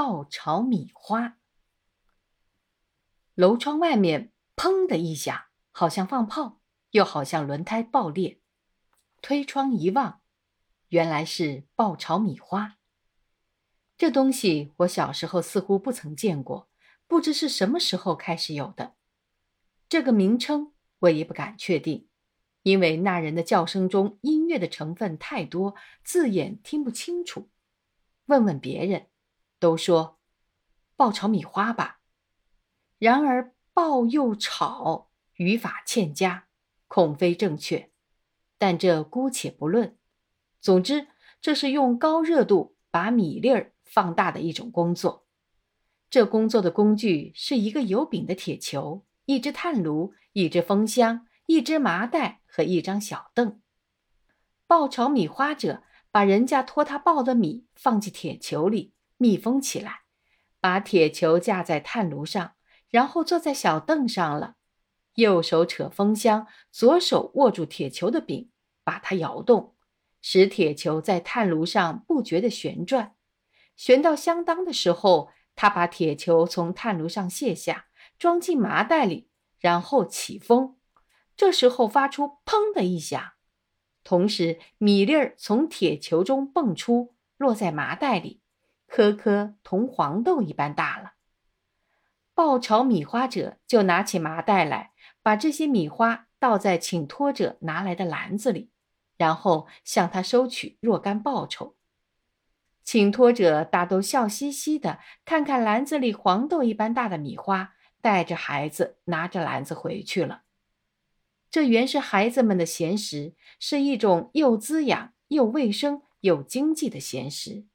爆炒米花。楼窗外面砰的一响，好像放炮，又好像轮胎爆裂。推窗一望，原来是爆炒米花。这东西我小时候似乎不曾见过，不知是什么时候开始有的。这个名称我也不敢确定，因为那人的叫声中音乐的成分太多，字眼听不清楚。问问别人，都说爆炒米花吧。然而爆又炒，语法欠佳，恐非正确。但这姑且不论。总之，这是用高热度把米粒儿。放大的一种工作，这工作的工具是一个有柄的铁球、一只炭炉、一只风箱、一只麻袋和一张小凳。爆炒米花者把人家托他爆的米放进铁球里，密封起来，把铁球架在炭炉上，然后坐在小凳上了，右手扯风箱，左手握住铁球的柄，把它摇动，使铁球在炭炉上不觉地旋转。旋到相当的时候，他把铁球从炭炉上卸下，装进麻袋里，然后起风。这时候发出“砰”的一响，同时米粒儿从铁球中蹦出，落在麻袋里，颗颗同黄豆一般大了。爆炒米花者就拿起麻袋来，把这些米花倒在请托者拿来的篮子里，然后向他收取若干报酬。请托者大都笑嘻嘻的，看看篮子里黄豆一般大的米花，带着孩子拿着篮子回去了。这原是孩子们的闲食，是一种又滋养又卫生又经济的闲食。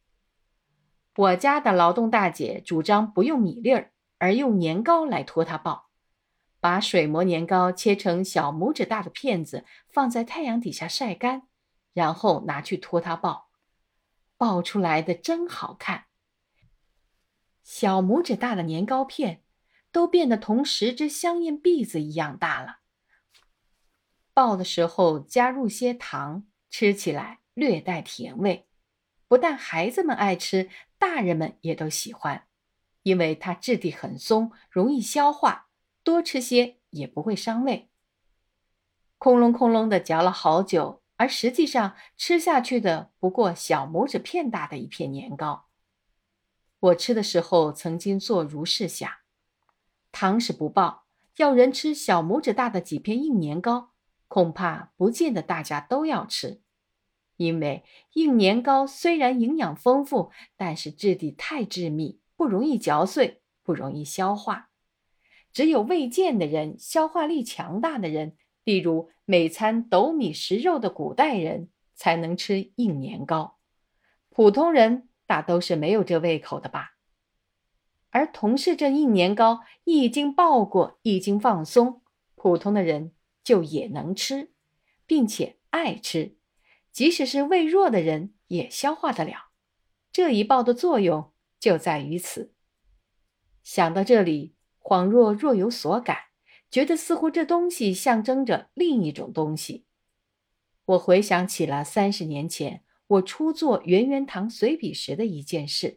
我家的劳动大姐主张不用米粒儿，而用年糕来托他爆，把水磨年糕切成小拇指大的片子，放在太阳底下晒干，然后拿去托他爆。爆出来的真好看，小拇指大的年糕片都变得同十只香烟篦子一样大了。爆的时候加入些糖，吃起来略带甜味。不但孩子们爱吃，大人们也都喜欢，因为它质地很松，容易消化，多吃些也不会伤胃。空隆空隆的嚼了好久。而实际上，吃下去的不过小拇指片大的一片年糕。我吃的时候，曾经做如是想：糖是不报，要人吃小拇指大的几片硬年糕，恐怕不见得大家都要吃。因为硬年糕虽然营养丰富，但是质地太致密，不容易嚼碎，不容易消化。只有胃健的人，消化力强大的人。例如，每餐斗米食肉的古代人才能吃硬年糕，普通人大都是没有这胃口的吧？而同是这硬年糕一经爆过，一经放松，普通的人就也能吃，并且爱吃，即使是胃弱的人也消化得了。这一爆的作用就在于此。想到这里，恍若若有所感。觉得似乎这东西象征着另一种东西。我回想起了三十年前我初作《圆圆堂随笔》时的一件事。《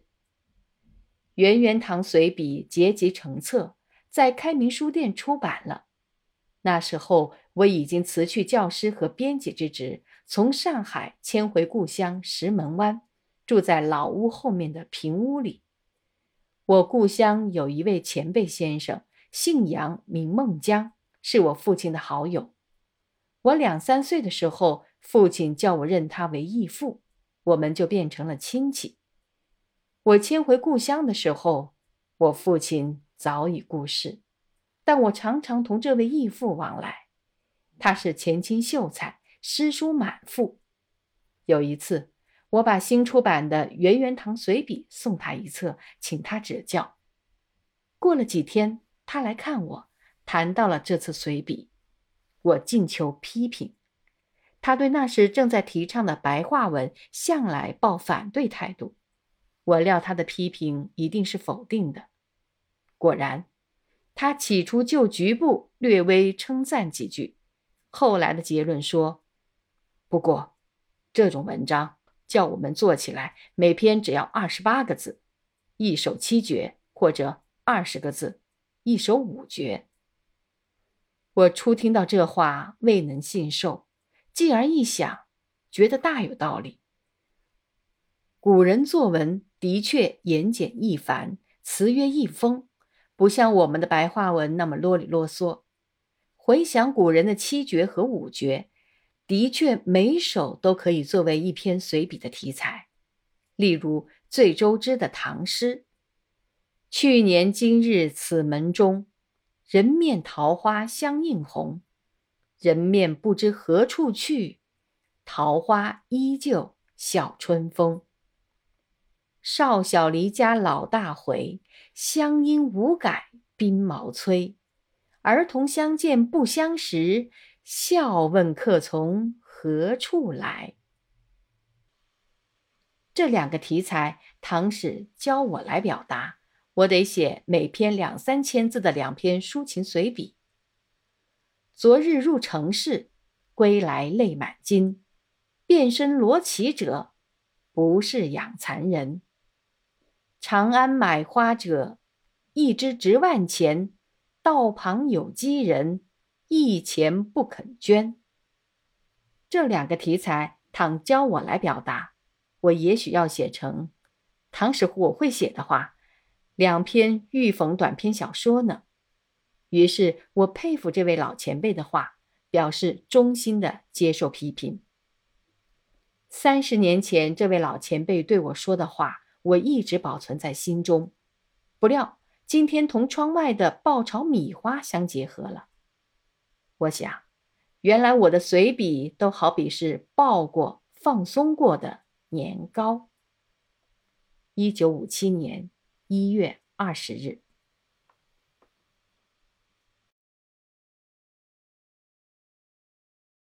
圆圆堂随笔》结集成册，在开明书店出版了。那时候我已经辞去教师和编辑之职，从上海迁回故乡石门湾，住在老屋后面的平屋里。我故乡有一位前辈先生。姓杨，名孟江，是我父亲的好友。我两三岁的时候，父亲叫我认他为义父，我们就变成了亲戚。我迁回故乡的时候，我父亲早已故世，但我常常同这位义父往来。他是前清秀才，诗书满腹。有一次，我把新出版的《圆圆堂随笔》送他一册，请他指教。过了几天。他来看我，谈到了这次随笔，我尽求批评。他对那时正在提倡的白话文向来抱反对态度。我料他的批评一定是否定的。果然，他起初就局部略微称赞几句，后来的结论说：“不过，这种文章叫我们做起来，每篇只要二十八个字。一首七绝，或者二十个字，一首五绝。我初听到这话，未能信受，继而一想，觉得大有道理。古人作文的确言简意繁，词约意丰，不像我们的白话文那么啰里啰嗦。回想古人的七绝和五绝，的确每首都可以作为一篇随笔的题材。例如最周知的唐诗：“去年今日此门中，人面桃花相映红。人面不知何处去，桃花依旧笑春风。”少小离家老大回，乡音无改鬓毛衰。儿童相见不相识，笑问客从何处来。这两个题材，唐史教我来表达，我得写每篇两三千字的两篇抒情随笔。昨日入城市，归来泪满襟。遍身罗绮者，不是养蚕人。长安买花者，一枝值万钱。道旁有饥人，一钱不肯捐。这两个题材，倘教我来表达，我也许要写成，唐时我会写的话，两篇御讽短篇小说呢。于是我佩服这位老前辈的话，表示衷心的接受批评。三十年前，这位老前辈对我说的话。我一直保存在心中，不料今天同窗外的爆炒米花相结合了。我想，原来我的随笔都好比是抱过、放松过的年糕。一九五七年一月二十日。